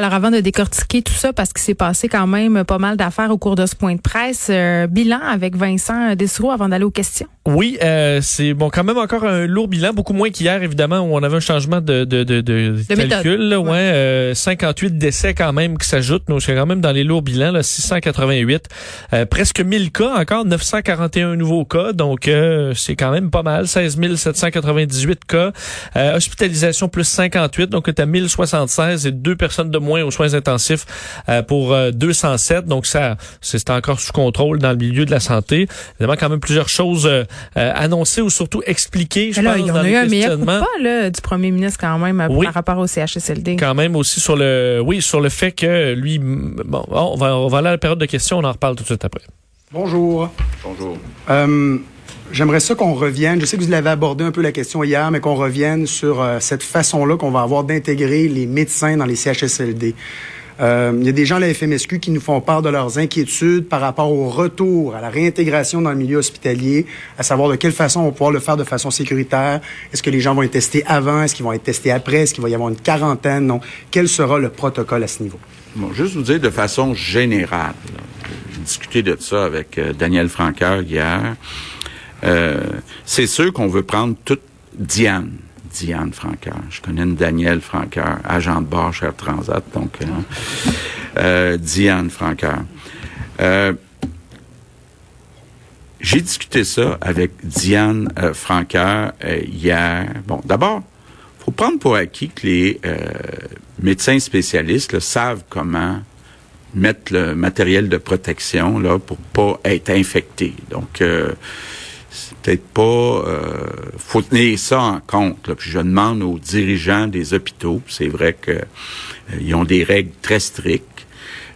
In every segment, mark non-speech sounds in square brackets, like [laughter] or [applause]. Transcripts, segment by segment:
Alors avant de décortiquer tout ça, parce qu'il s'est passé quand même pas mal d'affaires au cours de ce point de presse, euh, bilan avec Vincent Dessereau avant d'aller aux questions. Oui, euh, c'est bon quand même encore un lourd bilan, beaucoup moins qu'hier évidemment où on avait un changement de, de, de, de, calcul. Là, ouais, euh, 58 décès quand même qui s'ajoutent. Nous, c'est quand même dans les lourds bilans, là, 688. Euh, presque 1000 cas encore, 941 nouveaux cas. Donc euh, c'est quand même pas mal. 16 798 cas. hospitalisation plus 58, donc c'est à 1076 et deux personnes de moins aux soins intensifs pour 207. Donc ça, c'est encore sous contrôle dans le milieu de la santé. Évidemment, quand même plusieurs choses euh, annoncé ou surtout expliqué, je pense, il y en a eu un meilleur pas là, du premier ministre quand même par rapport au CHSLD. Quand même aussi sur le, oui, sur le fait que lui, bon, on va, on va aller à la période de questions, on en reparle tout de suite après. Bonjour. Bonjour. Euh, J'aimerais ça qu'on revienne. Je sais que vous l'avez abordé un peu la question hier, mais qu'on revienne sur euh, cette façon-là qu'on va avoir d'intégrer les médecins dans les CHSLD. Euh, il y a des gens à la FMSQ qui nous font part de leurs inquiétudes par rapport au retour, à la réintégration dans le milieu hospitalier, à savoir de quelle façon on va pouvoir le faire de façon sécuritaire. Est-ce que les gens vont être testés avant? Est-ce qu'ils vont être testés après? Est-ce qu'il va y avoir une quarantaine? Non. Quel sera le protocole à ce niveau? Bon, juste vous dire de façon générale, discuté de ça avec euh, Daniel Franqueur hier. Euh, c'est sûr qu'on veut prendre toute Diane Diane Franqueur. Je connais une Danielle Franqueur, agent de bord chez Air Transat, donc euh, euh, Diane Franqueur. J'ai discuté ça avec Diane Franqueur hier. Bon, d'abord, faut prendre pour acquis que les médecins spécialistes savent comment mettre le matériel de protection là pour pas être infecté. Donc c'est peut-être pas euh, faut tenir ça en compte. Là. Puis je demande aux dirigeants des hôpitaux, c'est vrai que euh, ils ont des règles très strictes.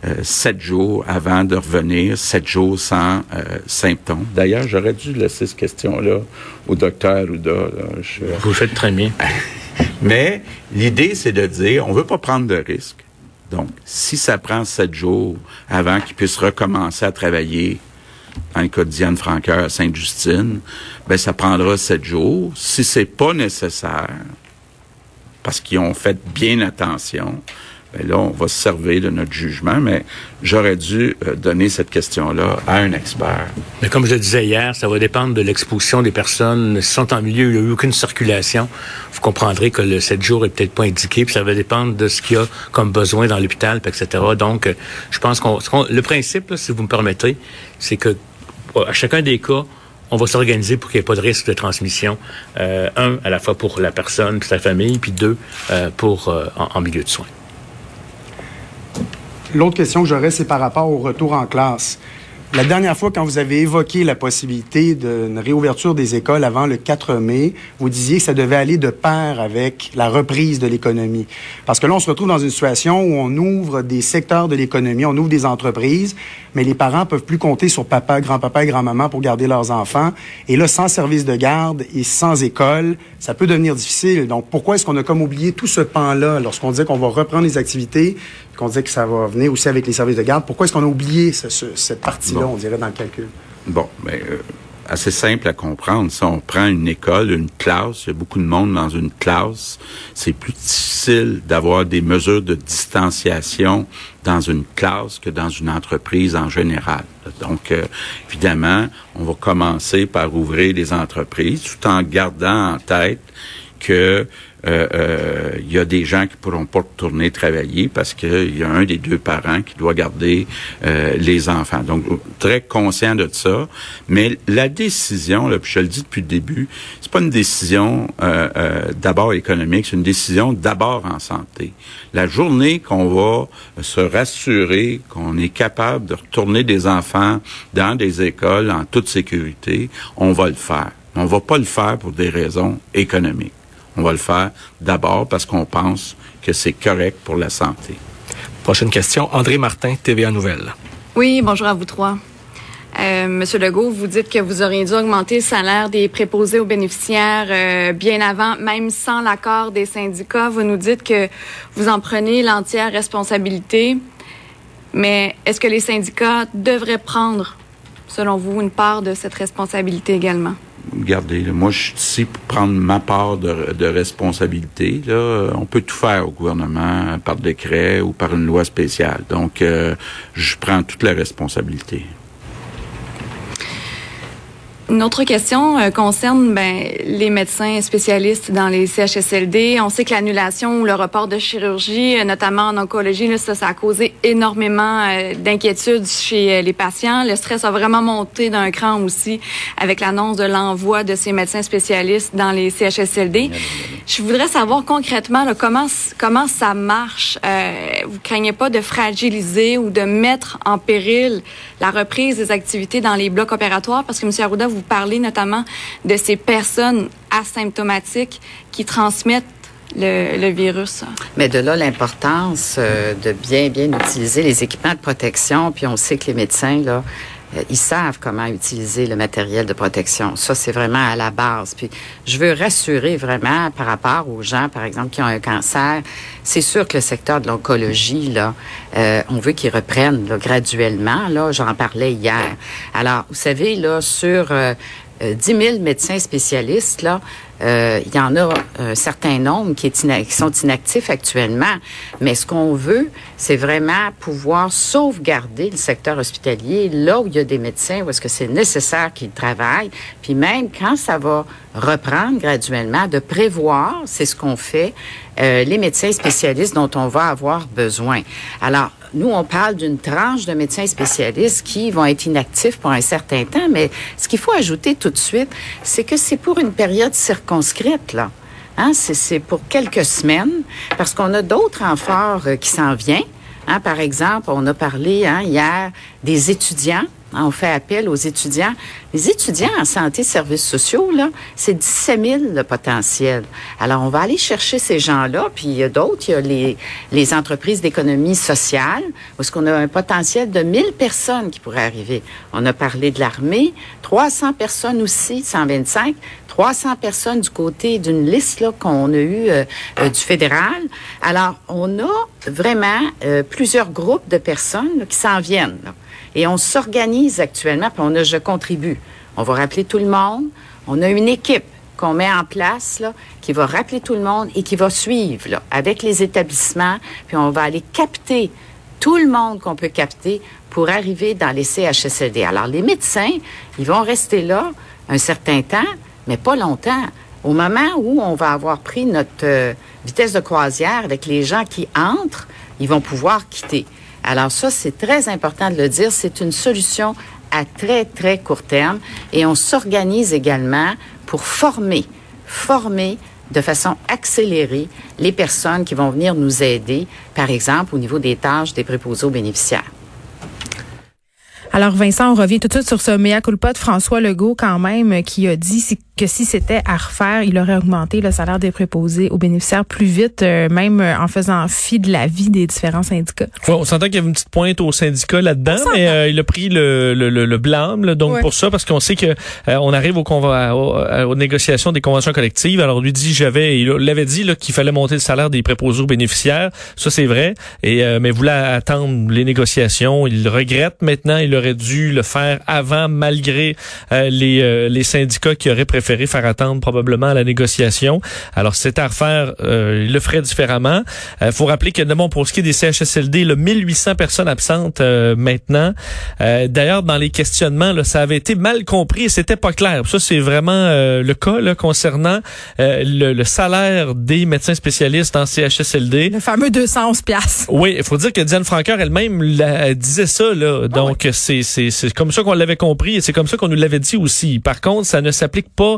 Euh, sept jours avant de revenir, sept jours sans euh, symptômes. D'ailleurs, j'aurais dû laisser cette question-là au docteur Ouda. Vous faites très bien. [laughs] Mais l'idée, c'est de dire, on veut pas prendre de risques. Donc, si ça prend sept jours avant qu'ils puissent recommencer à travailler dans le cas de Diane Franqueur à Sainte-Justine, ben ça prendra sept jours. Si c'est pas nécessaire, parce qu'ils ont fait bien attention, ben là, on va se servir de notre jugement, mais j'aurais dû euh, donner cette question-là à un expert. Mais comme je le disais hier, ça va dépendre de l'exposition des personnes. Si sont en milieu où il n'y a eu aucune circulation, vous comprendrez que le 7 jours est peut-être pas indiqué, puis ça va dépendre de ce qu'il y a comme besoin dans l'hôpital, etc. Donc, euh, je pense qu'on... Le principe, si vous me permettez, c'est que à chacun des cas, on va s'organiser pour qu'il n'y ait pas de risque de transmission. Euh, un, à la fois pour la personne, pour sa famille, puis deux, euh, pour euh, en, milieu de soins. L'autre question que j'aurais, c'est par rapport au retour en classe. La dernière fois, quand vous avez évoqué la possibilité d'une réouverture des écoles avant le 4 mai, vous disiez que ça devait aller de pair avec la reprise de l'économie. Parce que là, on se retrouve dans une situation où on ouvre des secteurs de l'économie, on ouvre des entreprises, mais les parents peuvent plus compter sur papa, grand-papa et grand-maman pour garder leurs enfants. Et là, sans service de garde et sans école, ça peut devenir difficile. Donc, pourquoi est-ce qu'on a comme oublié tout ce pan-là lorsqu'on disait qu'on va reprendre les activités, qu'on disait que ça va venir aussi avec les services de garde? Pourquoi est-ce qu'on a oublié cette partie-là, on dirait, dans le calcul? Bon, mais ben, euh, assez simple à comprendre. Si on prend une école, une classe, il y a beaucoup de monde dans une classe, c'est plus difficile d'avoir des mesures de distanciation dans une classe que dans une entreprise en général. Donc, euh, évidemment, on va commencer par ouvrir les entreprises tout en gardant en tête que il y a des gens qui pourront pas retourner travailler parce qu'il y a un des deux parents qui doit garder euh, les enfants. Donc, très conscient de ça. Mais la décision, là, puis je le dis depuis le début, c'est pas une décision d'abord économique, c'est une décision d'abord en santé. La journée qu'on va se rassurer qu'on est capable de retourner des enfants dans des écoles en toute sécurité, on va le faire. On va pas le faire pour des raisons économiques. On va le faire d'abord parce qu'on pense que c'est correct pour la santé. Prochaine question, André Martin, TVA Nouvelle. Oui, bonjour à vous trois. Euh, Monsieur Legault, vous dites que vous auriez dû augmenter le salaire des préposés aux bénéficiaires euh, bien avant, même sans l'accord des syndicats. Vous nous dites que vous en prenez l'entière responsabilité. Mais est-ce que les syndicats devraient prendre, selon vous, une part de cette responsabilité également? Regardez, moi, je suis ici pour prendre ma part de, de, responsabilité. Là. On peut tout faire au gouvernement par décret ou par une loi spéciale. Donc, euh, je prends toute la responsabilité. Une autre question euh, concerne ben, les médecins spécialistes dans les CHSLD. On sait que l'annulation ou le report de chirurgie, euh, notamment en oncologie, là, ça, ça, a causé énormément euh, d'inquiétudes chez les patients. Le stress a vraiment monté d'un cran aussi avec l'annonce de l'envoi de ces médecins spécialistes dans les CHSLD. Je voudrais savoir concrètement là, comment comment ça marche. vous craignez pas de fragiliser ou de mettre en péril la reprise des activités dans les blocs opératoires? Parce que M. Arruda vous parlez notamment de ces personnes asymptomatiques qui transmettent le, virus. Mais de là l'importance euh, de bien bien utiliser les équipements de protection. Puis on sait que les médecins là, ils savent comment utiliser le matériel de protection. Ça, c'est vraiment à la base. Puis, je veux rassurer vraiment par rapport aux gens, par exemple, qui ont un cancer. C'est sûr que le secteur de l'oncologie, là, euh, on veut qu'ils reprennent graduellement. Là, j'en parlais hier. Alors, vous savez, là, sur euh, 10 euh, 000 médecins spécialistes, là, euh, il y en a un certain nombre qui, sont inactifs actuellement. Mais ce qu'on veut, c'est vraiment pouvoir sauvegarder le secteur hospitalier là où il y a des médecins, où est-ce que c'est nécessaire qu'ils travaillent. Puis même quand ça va reprendre graduellement, de prévoir, c'est ce qu'on fait, euh, les médecins spécialistes dont on va avoir besoin. Alors, nous, on parle d'une tranche de médecins spécialistes qui vont être inactifs pour un certain temps, mais ce qu'il faut ajouter tout de suite, c'est que c'est pour une période circonscrite, là. Hein, c'est pour quelques semaines, parce qu'on a d'autres renforts euh, qui s'en viennent. Hein, par exemple, on a parlé hein, hier des étudiants on fait appel aux étudiants. Les étudiants en santé et services sociaux, là, c'est 17 000 le potentiel. Alors, on va aller chercher ces gens-là, puis il y a d'autres. Il y a les, les entreprises d'économie sociale, parce qu'on a un potentiel de 1000 personnes qui pourraient arriver. On a parlé de l'armée, 300 personnes aussi, 125. 300 personnes du côté d'une liste qu'on a eu euh, euh, du fédéral. Alors, on a vraiment euh, plusieurs groupes de personnes qui s'en viennent. Et on s'organise actuellement, puis on a Je contribue. On va rappeler tout le monde. On a une équipe qu'on met en place qui va rappeler tout le monde et qui va suivre avec les établissements. Puis on va aller capter tout le monde qu'on peut capter pour arriver dans les CHSLD. Alors les médecins, ils vont rester là un certain temps, mais pas longtemps. Au moment où on va avoir pris notre euh, vitesse de croisière avec les gens qui entrent, ils vont pouvoir quitter. Alors ça, c'est très important de le dire. C'est une solution à très, très court terme et on s'organise également pour former, former de façon accélérée les personnes qui vont venir nous aider, par exemple au niveau des tâches des préposés aux bénéficiaires. Alors Vincent, on revient tout de suite sur ce mea culpa de François Legault quand même qui a dit que si c'était à refaire, il aurait augmenté le salaire des préposés aux bénéficiaires plus vite, euh, même euh, en faisant fi de la vie des différents syndicats. on s'entend qu'il y avait une petite pointe aux syndicats là-dedans, mais euh, il a pris le, le, le, blâme donc pour ça, parce qu'on sait que on arrive au aux négociations des conventions collectives. Alors lui dit, j'avais, il l'avait dit qu'il fallait monter le salaire des préposés aux bénéficiaires. Ça c'est vrai, et mais voulait attendre les négociations. Il regrette maintenant. Il aurait dû le faire avant, malgré les les syndicats qui auraient préféré préféré faire attendre probablement à la négociation. Alors, c'est à refaire, euh, il le ferait différemment. Il euh, faut rappeler que, bon, pour ce qui est des CHSLD, le 1800 personnes absentes euh, maintenant. Euh, d'ailleurs, dans les questionnements, là, ça avait été mal compris et c'était pas clair. Ça, c'est vraiment le cas là, concernant le, le, salaire des médecins spécialistes en CHSLD. Le fameux 211 piastres. Oui, il faut dire que Diane Francaire elle-même disait ça. Là. Ah Donc, c'est c'est comme ça qu'on l'avait compris et c'est comme ça qu'on nous l'avait dit aussi. Par contre, ça ne s'applique pas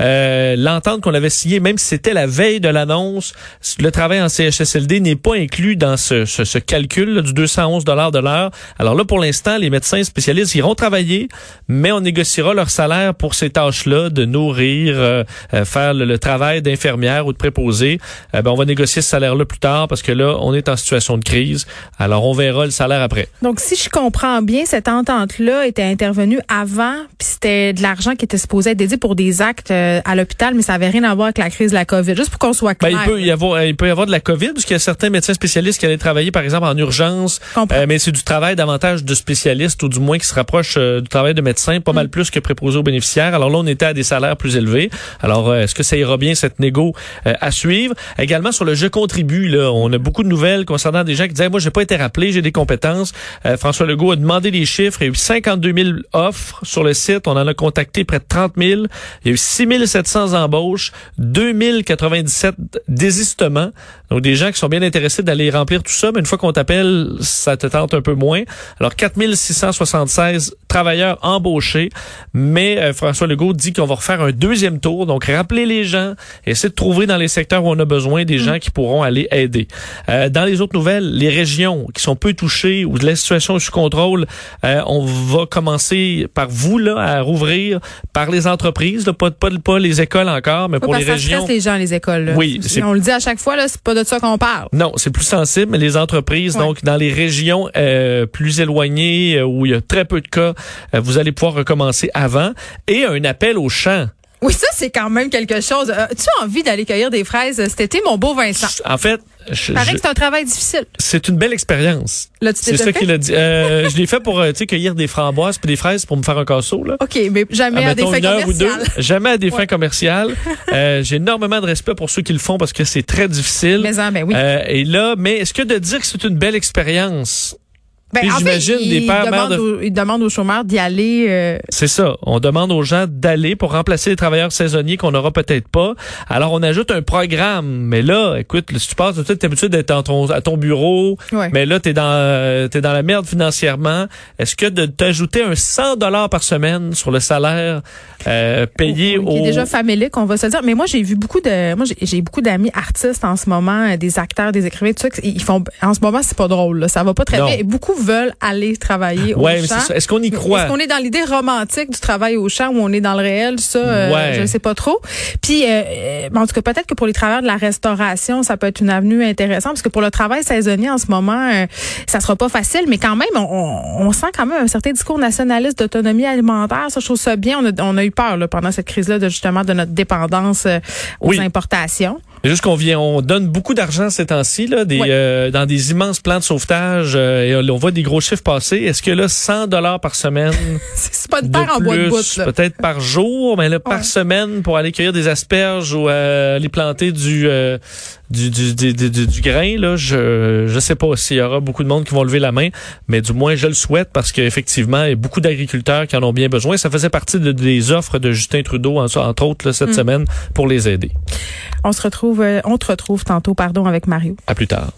euh, l'entente qu'on avait signée, même si c'était la veille de l'annonce, le travail en CHSLD n'est pas inclus dans ce, ce, calcul du 211 dollars de l'heure. Alors là, pour l'instant, les médecins spécialistes iront travailler, mais on négociera leur salaire pour ces tâches-là, de nourrir, euh, euh, faire le, travail d'infirmière ou de préposé. ben, on va négocier ce salaire-là plus tard parce que là, on est en situation de crise. Alors, on verra le salaire après. Donc, si je comprends bien, cette entente-là était intervenue avant, puis c'était de l'argent qui était supposé être dédié pour des des actes euh, à l'hôpital, mais ça n'avait rien à voir avec la crise de la COVID. Juste pour qu'on soit clair. Ben, il peut y avoir, il peut y avoir de la COVID parce qu'il y a certains médecins spécialistes qui allaient travailler, par exemple, en urgence. Euh, mais c'est du travail davantage de spécialistes ou du moins qui se rapproche euh, du travail de médecin, pas mal mm. plus que préposé aux bénéficiaires. Alors là, on était à des salaires plus élevés. Alors, est-ce que ça ira bien cette négo à suivre? Également sur le je contribue, là, on a beaucoup de nouvelles concernant des gens qui disaient, moi, j'ai pas été rappelé, j'ai des compétences. François Legault a demandé les chiffres. Il y a eu 52 000 offres sur le site. On en a contacté près de 30 000. Il y a eu 6 700 embauches, 2097 désistements. Donc, des gens qui sont bien intéressés d'aller remplir tout ça, mais une fois qu'on t'appelle, ça te tente un peu moins. Alors, 4676 travailleurs embauchés, mais euh, François Legault dit qu'on va refaire un deuxième tour. Donc, rappeler les gens, essayer de trouver dans les secteurs où on a besoin des gens qui pourront aller aider. Euh, dans les autres nouvelles, les régions qui sont peu touchées ou la situation sous contrôle, euh, on va commencer par vous là à rouvrir par les entreprises, là, pas, pas, pas les écoles encore, mais pour les régions. Ça les gens les écoles. Là. Oui, on le dit à chaque fois là, c'est pas de ça qu'on parle. Non, c'est plus sensible, mais les entreprises, donc dans les régions euh, plus éloignées euh, où il y a très peu de cas, euh, vous allez pouvoir recommencer avant. Et un appel au champ. Oui, ça, c'est quand même quelque chose. Euh, tu as envie d'aller cueillir des fraises cet été, mon beau Vincent? En fait, je, paraît que c'est un travail difficile. C'est une belle expérience. C'est ça qu'il a dit. Euh, je l'ai fait pour euh, cueillir des framboises puis des fraises pour me faire un casseau. Là. OK, mais jamais à, des fins commerciales. Jamais à des fins commerciales. [laughs] Euh, j'ai énormément de respect pour ceux qui le font parce que c'est très difficile. Mais, ben oui. et là, mais est-ce que de dire que c'est une belle expérience ben, j'imagine des pères de... ils demandent aux chômeurs d'y aller. Euh... C'est ça. On demande aux gens d'aller pour remplacer les travailleurs saisonniers qu'on n'aura peut-être pas. Alors on ajoute un programme. Mais là, écoute, si tu passes, tu es habitué d'être à ton bureau, mais là t'es dans t'es dans la merde financièrement. Est-ce que de t'ajouter un 100 dollars par semaine sur le salaire euh, payé au qui est déjà famélique, on va se dire. Mais moi j'ai vu beaucoup de moi j'ai beaucoup d'amis artistes en ce moment, des acteurs, des écrivains, tout ça. Ils font en ce moment c'est pas drôle. Là. Ça va pas très bien. beaucoup veulent aller travailler au champ. Est-ce qu'on y croit? Est-ce qu'on est dans l'idée romantique du travail au champ ou on est dans le réel? Ça, euh, je ne sais pas trop. Puis, euh, euh, en tout cas, peut-être que pour les travailleurs de la restauration, ça peut être une avenue intéressante parce que pour le travail saisonnier en ce moment, euh, ça sera pas facile, mais quand même, on, on, sent quand même un certain discours nationaliste d'autonomie alimentaire. Ça, je trouve ça bien. On a, on a eu peur là, pendant cette crise-là de justement de notre dépendance aux importations. Juste qu'on vient, on donne beaucoup d'argent ces temps-ci là, des, euh, dans des immenses plans de sauvetage euh, et on voit des gros chiffres passer. Est-ce que là, 100 dollars par semaine, [laughs] c'est pas une paire en bois de bout, peut-être par jour, mais là par semaine pour aller cueillir des asperges ou euh, aller planter du, du, du, du, du, du, grain là, je je sais pas s'il y aura beaucoup de monde qui vont lever la main, mais du moins je le souhaite parce qu'effectivement, il y a beaucoup d'agriculteurs qui en ont bien besoin. Ça faisait partie de, des offres de Justin Trudeau entre autres là, cette mm. semaine pour les aider. On se retrouve, euh, on te retrouve tantôt, pardon, avec Mario. À plus tard.